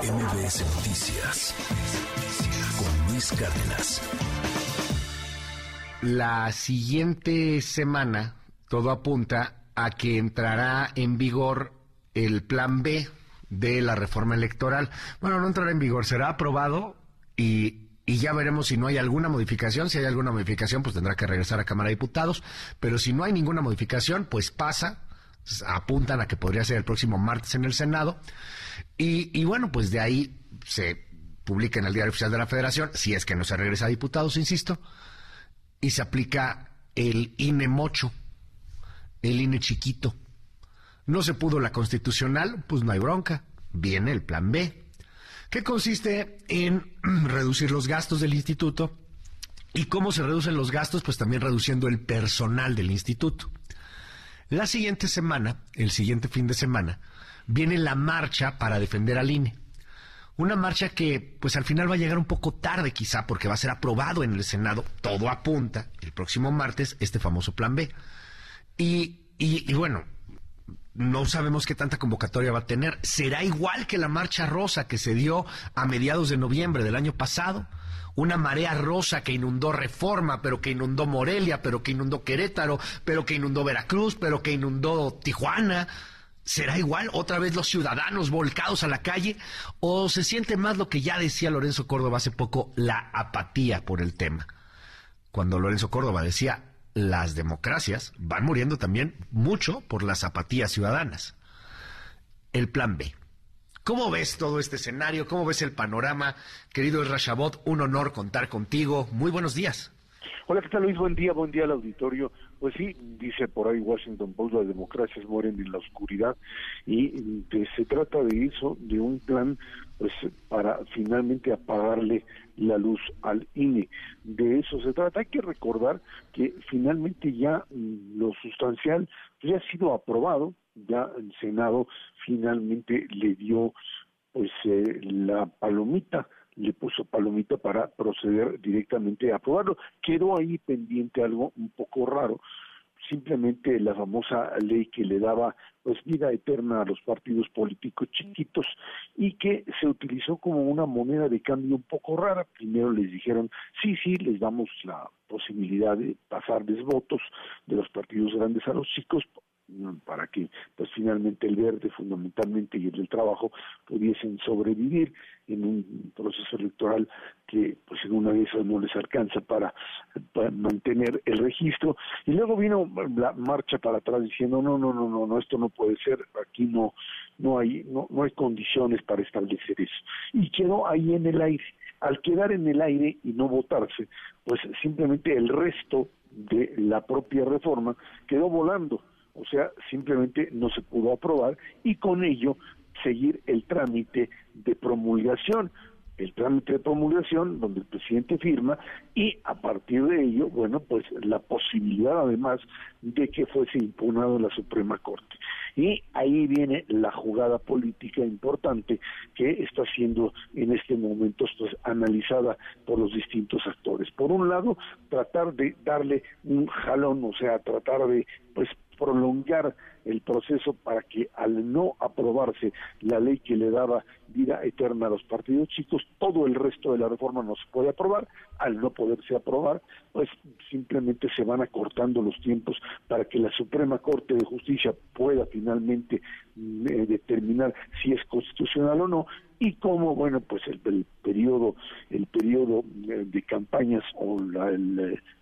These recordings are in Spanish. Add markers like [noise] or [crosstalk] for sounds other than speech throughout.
MBS Noticias con Luis Cárdenas. La siguiente semana todo apunta a que entrará en vigor el plan B de la reforma electoral. Bueno, no entrará en vigor, será aprobado y, y, ya veremos si no hay alguna modificación. Si hay alguna modificación, pues tendrá que regresar a Cámara de Diputados. Pero si no hay ninguna modificación, pues pasa apuntan a que podría ser el próximo martes en el Senado. Y, bueno, pues de ahí se publica en el Diario Oficial de la Federación, si es que no se regresa a diputados, insisto, y se aplica el INE mocho, el INE chiquito. No se pudo la constitucional, pues no hay bronca. Viene el plan B, que consiste en [clears throat] reducir los gastos del instituto. ¿Y cómo se reducen los gastos? Pues también reduciendo el personal del instituto. La siguiente semana, el siguiente fin de semana, viene la marcha para defender al INE. Una marcha que, pues al final va a llegar un poco tarde quizá, porque va a ser aprobado en el Senado, todo apunta, el próximo martes, este famoso plan B. Y, y, bueno, no sabemos qué tanta convocatoria va a tener. ¿Será igual que la marcha rosa que se dio a mediados de noviembre del año pasado? Una marea rosa que inundó Reforma, pero que inundó Morelia, pero que inundó Querétaro, pero que inundó Veracruz, pero que inundó Tijuana. ¿Será igual otra vez los ciudadanos volcados a la calle? ¿O se siente más lo que ya decía Lorenzo Córdoba hace poco, la apatía por el tema? Cuando Lorenzo Córdoba decía, las democracias van muriendo también mucho por las apatías ciudadanas. El plan B. ¿Cómo ves todo este escenario? ¿Cómo ves el panorama? Querido Rashabot, un honor contar contigo. Muy buenos días. Hola, ¿qué tal Luis? Buen día, buen día al auditorio. Pues sí, dice por ahí Washington Post, las democracias mueren en la oscuridad y se trata de eso, de un plan pues para finalmente apagarle la luz al INE. De eso se trata. Hay que recordar que finalmente ya mm, lo sustancial ya ha sido aprobado, ya el Senado finalmente le dio pues eh, la palomita le puso palomita para proceder directamente a aprobarlo. Quedó ahí pendiente algo un poco raro, simplemente la famosa ley que le daba pues vida eterna a los partidos políticos chiquitos y que se utilizó como una moneda de cambio un poco rara. Primero les dijeron, sí, sí, les damos la posibilidad de pasarles votos de los partidos grandes a los chicos, para que pues finalmente el verde fundamentalmente y el del trabajo pudiesen sobrevivir en un proceso electoral que pues en una de esas no les alcanza para, mantener el registro. Y luego vino la marcha para atrás diciendo no no no no no esto no puede ser aquí no no hay no, no hay condiciones para establecer eso y quedó ahí en el aire. Al quedar en el aire y no votarse pues simplemente el resto de la propia reforma quedó volando o sea, simplemente no se pudo aprobar y con ello seguir el trámite de promulgación el trámite de promulgación donde el presidente firma y a partir de ello, bueno, pues la posibilidad además de que fuese impugnado la Suprema Corte. Y ahí viene la jugada política importante que está siendo en este momento pues, analizada por los distintos actores. Por un lado, tratar de darle un jalón, o sea, tratar de pues prolongar el proceso para que al no aprobarse la ley que le daba vida eterna a los partidos chicos, todo el resto de la reforma no se puede aprobar, al no poderse aprobar, pues simplemente se van acortando los tiempos para que la Suprema Corte de Justicia pueda finalmente mm, eh, determinar si es constitucional o no y cómo bueno pues el, periodo el periodo eh, de campañas o la,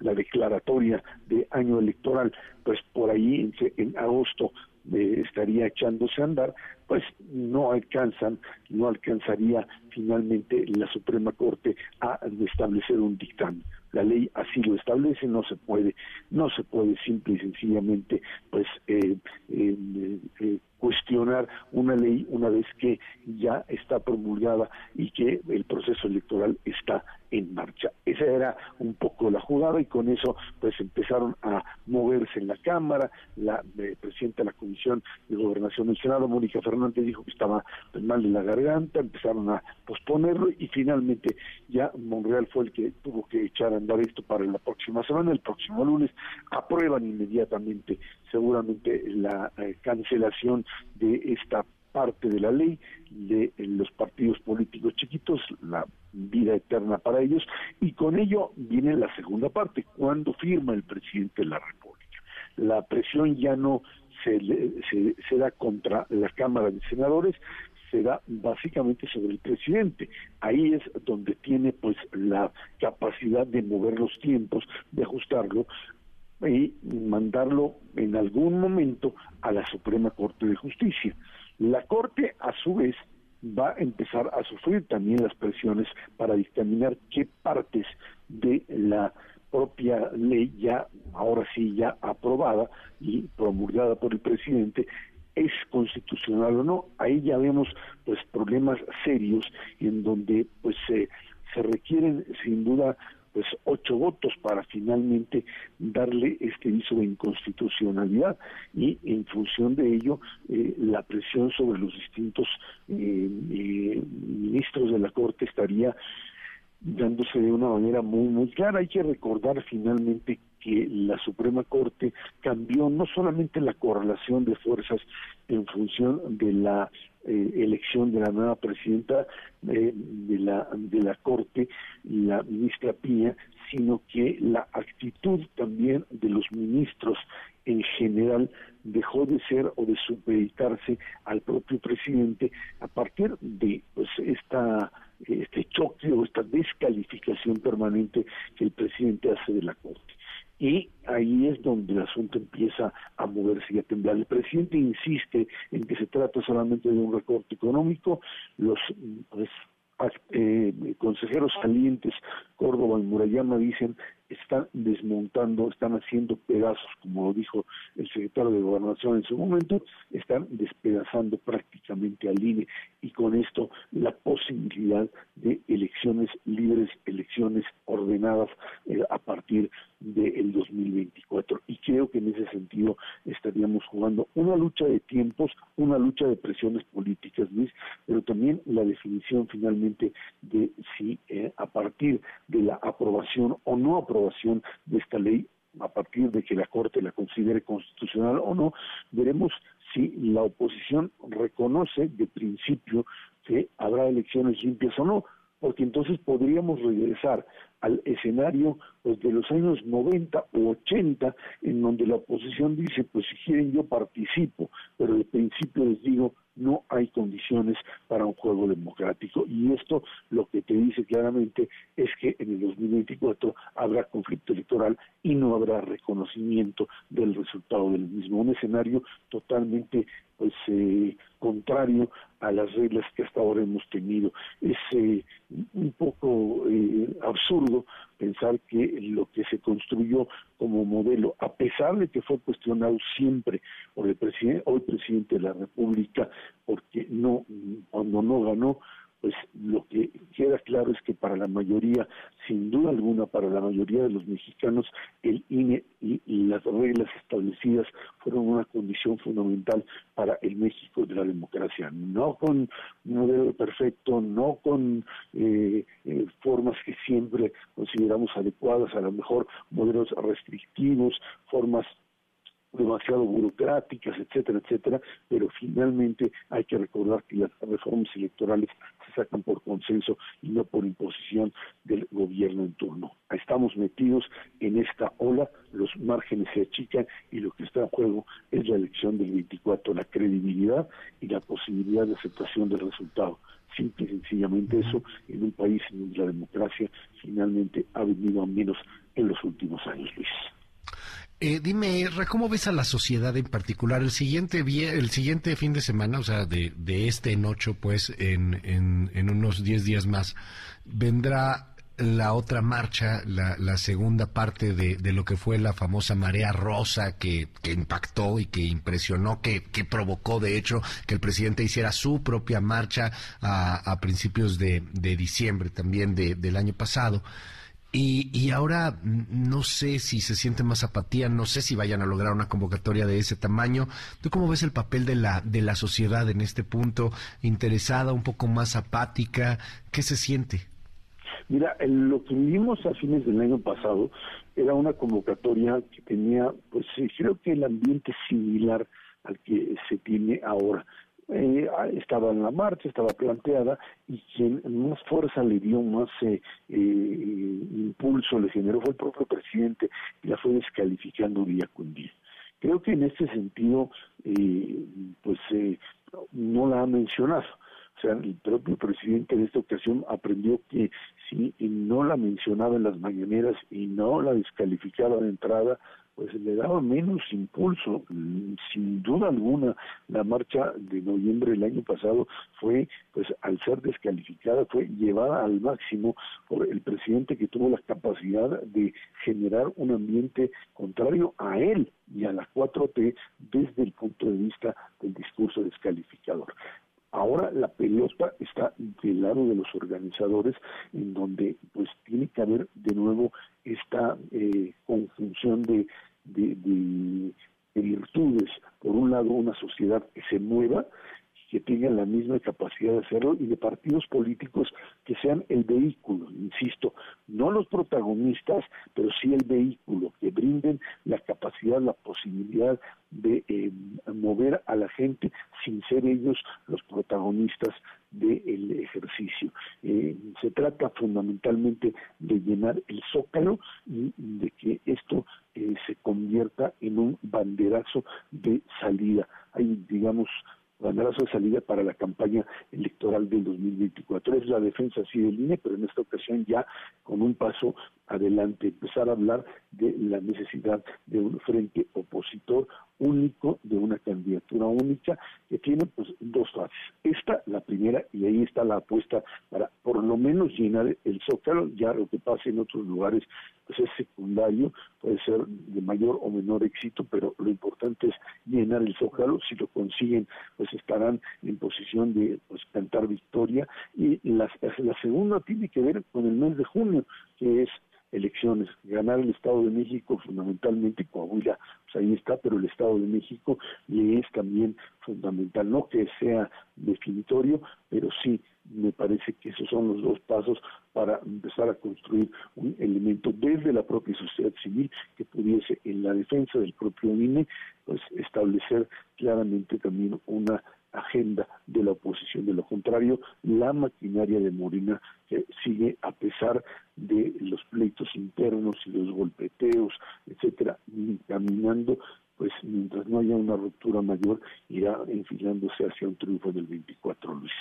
la, declaratoria de año electoral pues por ahí en agosto estaría echándose a andar, pues no alcanzan, no alcanzaría finalmente la Suprema Corte a establecer un dictamen. La ley así lo establece, no se puede, no se puede simple y sencillamente, pues eh, eh, eh, cuestionar una ley una vez que ya está promulgada y que el proceso electoral está en marcha. Esa era un poco la jugada y con eso pues empezaron a moverse en la Cámara, la eh, presidenta de la Comisión de Gobernación del Senado, Mónica Fernández, dijo que estaba mal de la garganta, empezaron a posponerlo y finalmente ya Monreal fue el que tuvo que echar a andar esto para la próxima semana, el próximo lunes, aprueban inmediatamente seguramente la eh, cancelación de esta parte de la ley de los partidos políticos chiquitos, la vida eterna para ellos, y con ello viene la segunda parte, cuando firma el presidente de la República. La presión ya no se, se, se da contra la Cámara de Senadores, se da básicamente sobre el presidente. Ahí es donde tiene pues la capacidad de mover los tiempos, de ajustarlo y mandarlo en algún momento a la Suprema Corte de Justicia. La Corte, a su vez, va a empezar a sufrir también las presiones para dictaminar qué partes de la propia ley ya, ahora sí, ya aprobada y promulgada por el presidente, es constitucional o no. Ahí ya vemos pues problemas serios en donde pues se requieren sin duda pues ocho votos para finalmente darle este viso de inconstitucionalidad y en función de ello eh, la presión sobre los distintos eh, eh, ministros de la Corte estaría dándose de una manera muy muy clara. Hay que recordar finalmente que la Suprema Corte cambió no solamente la correlación de fuerzas en función de la eh, elección de la nueva presidenta eh, de la de la Corte, la ministra Piña, sino que la actitud también de los ministros en general dejó de ser o de supeditarse al propio presidente a partir de pues esta este choque o esta descalificación permanente que el presidente hace de la Corte. Y ahí es donde el asunto empieza a moverse y a temblar. El presidente insiste en que se trata solamente de un recorte económico, los pues, eh, consejeros salientes Córdoba y Murayama dicen están desmontando, están haciendo pedazos, como lo dijo el secretario de Gobernación en su momento, están despedazando prácticamente al INE y con esto la posibilidad de elecciones libres, elecciones ordenadas eh, a partir del 2024. Y creo que en ese sentido estaríamos jugando una lucha de tiempos, una lucha de presiones políticas, Luis, pero también la definición finalmente de si eh, partir de la aprobación o no aprobación de esta ley, a partir de que la Corte la considere constitucional o no, veremos si la oposición reconoce de principio que habrá elecciones limpias o no, porque entonces podríamos regresar al escenario pues, de los años 90 o 80, en donde la oposición dice, pues si quieren yo participo, pero de principio les digo, no hay condiciones para un juego democrático. Y esto lo que te dice claramente es que en el 2024 habrá conflicto electoral y no habrá reconocimiento del resultado del mismo. Un escenario totalmente pues eh, contrario a las reglas que hasta ahora hemos tenido. Es eh, un poco eh, absurdo pensar que lo que se construyó como modelo, a pesar de que fue cuestionado siempre por el presidente, hoy presidente de la República, porque no, cuando no ganó, pues lo que queda claro es que para la mayoría, sin duda alguna, para la mayoría de los mexicanos, el INE y, las reglas establecidas fueron una condición fundamental para el México de la democracia. No con un modelo perfecto, no con eh, eh, formas que siempre consideramos adecuadas, a lo mejor modelos restrictivos, formas demasiado burocráticas, etcétera, etcétera, pero finalmente hay que recordar que las reformas electorales se sacan por consenso y no por imposición del gobierno en turno. Estamos metidos en esta ola, los márgenes se achican y lo que está en juego es la elección del 24, la credibilidad y la posibilidad de aceptación del resultado. Simple y sencillamente eso en un país en donde la democracia finalmente ha venido a menos en los últimos años, Luis. Eh, dime, ¿cómo ves a la sociedad en particular? El siguiente, el siguiente fin de semana, o sea, de, este en ocho, pues, en, en, unos diez días más, vendrá la otra marcha, la, segunda parte de, de, lo que fue la famosa marea rosa que, impactó y que impresionó, que, provocó de hecho que el presidente hiciera su propia marcha a, a principios de, de diciembre también de, del año pasado. Y, y, ahora no sé si se siente más apatía, no sé si vayan a lograr una convocatoria de ese tamaño. ¿Tú cómo ves el papel de la, de la sociedad en este punto? ¿Interesada, un poco más apática? ¿Qué se siente? Mira, lo que vimos a fines del año pasado era una convocatoria que tenía, pues creo que el ambiente similar al que se tiene ahora eh, estaba en la marcha, estaba planteada y quien más fuerza le dio, más eh, eh, impulso le generó fue el propio presidente y la fue descalificando día con día. Creo que en este sentido, pues no la ha mencionado. O sea, el propio presidente en esta ocasión aprendió que si no la mencionaba en las mañaneras y no la descalificaba de entrada, pues le daba menos impulso. Sin duda alguna, la marcha de noviembre del año pasado fue, pues al ser descalificada, fue llevada al máximo por el presidente que tuvo la capacidad de generar un ambiente contrario a él y a la 4T desde el punto de vista del discurso descalificador. Ahora la pelota está del lado de los organizadores, en donde pues tiene que haber de nuevo esta eh, conjunción de de, virtudes. Por un lado, una sociedad que se mueva, que tenga la misma capacidad de hacerlo y de partidos políticos que sean el vehículo, insisto, no los protagonistas, pero sí el vehículo, que brinden la capacidad, la posibilidad de eh, mover a la gente sin ser ellos los protagonistas del ejercicio. Eh, se trata fundamentalmente de llenar el zócalo y de que esto eh, se convierta en un banderazo de salida. Hay, digamos, banderazo de salida para la campaña electoral del 2024. Es la defensa sí del INE, pero en esta ocasión ya con un paso adelante, empezar a hablar de la necesidad de un frente opositor único, de una candidatura única, que tiene pues dos fases. Esta, la primera, y ahí está la apuesta para por lo menos llenar el zócalo, ya lo que pase en otros lugares pues es secundario, puede ser de mayor o menor éxito, pero lo importante es llenar el zócalo, si lo consiguen, pues estarán en posición de pues cantar victoria, y la, la segunda tiene que ver con el mes de junio, que es elecciones. Ganar el Estado de México fundamentalmente, Coahuila, pues ahí está, pero el Estado de México le es también fundamental, no que sea definitorio, pero sí me parece que esos son los dos pasos para empezar a construir un elemento desde la propia sociedad civil que pudiese en la defensa del propio INE pues establecer claramente también una agenda de la oposición. De lo contrario, la maquinaria de Morena que sigue a pesar de los pleitos internos y los golpeteos, etcétera, caminando pues mientras no haya una ruptura mayor, irá enfilándose hacia un triunfo del 24, Luis.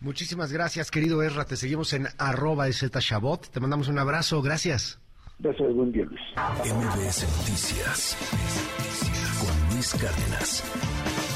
Muchísimas gracias, querido Erra. Te seguimos en arroba Shabot. Te mandamos un abrazo. Gracias. Gracias, buen día, Luis. MBS Noticias con Luis Cárdenas.